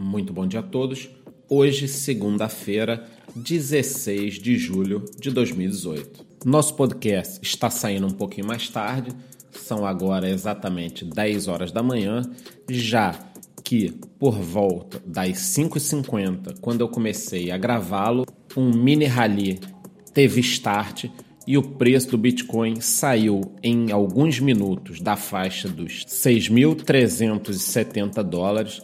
Muito bom dia a todos. Hoje, segunda-feira, 16 de julho de 2018. Nosso podcast está saindo um pouquinho mais tarde, são agora exatamente 10 horas da manhã, já que por volta das 5h50, quando eu comecei a gravá-lo, um mini rally teve start e o preço do Bitcoin saiu em alguns minutos da faixa dos 6.370 dólares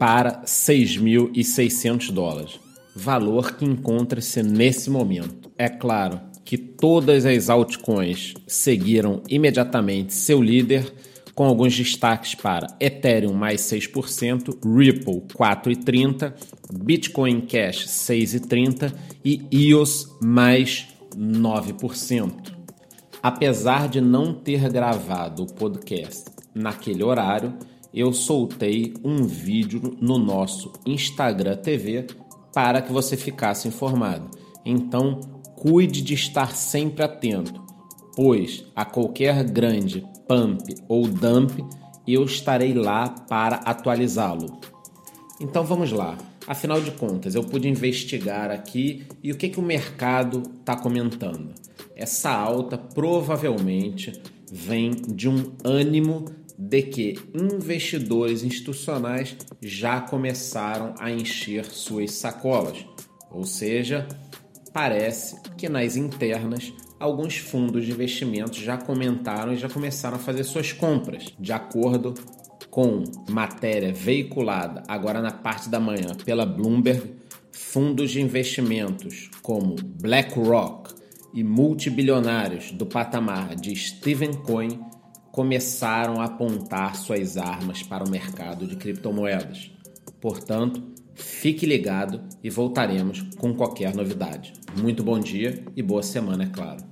para 6.600 dólares, valor que encontra-se nesse momento. É claro que todas as altcoins seguiram imediatamente seu líder, com alguns destaques para Ethereum mais 6%, Ripple 4,30%, Bitcoin Cash 6,30% e EOS mais 9%. Apesar de não ter gravado o podcast naquele horário, eu soltei um vídeo no nosso Instagram TV para que você ficasse informado. Então, cuide de estar sempre atento, pois a qualquer grande pump ou dump eu estarei lá para atualizá-lo. Então vamos lá. Afinal de contas, eu pude investigar aqui e o que, que o mercado está comentando. Essa alta provavelmente vem de um ânimo de que investidores institucionais já começaram a encher suas sacolas, ou seja, parece que nas internas alguns fundos de investimentos já comentaram e já começaram a fazer suas compras, de acordo com matéria veiculada agora na parte da manhã pela Bloomberg, fundos de investimentos como BlackRock e multibilionários do patamar de Steven Cohen começaram a apontar suas armas para o mercado de criptomoedas. Portanto, fique ligado e voltaremos com qualquer novidade. Muito bom dia e boa semana, é claro.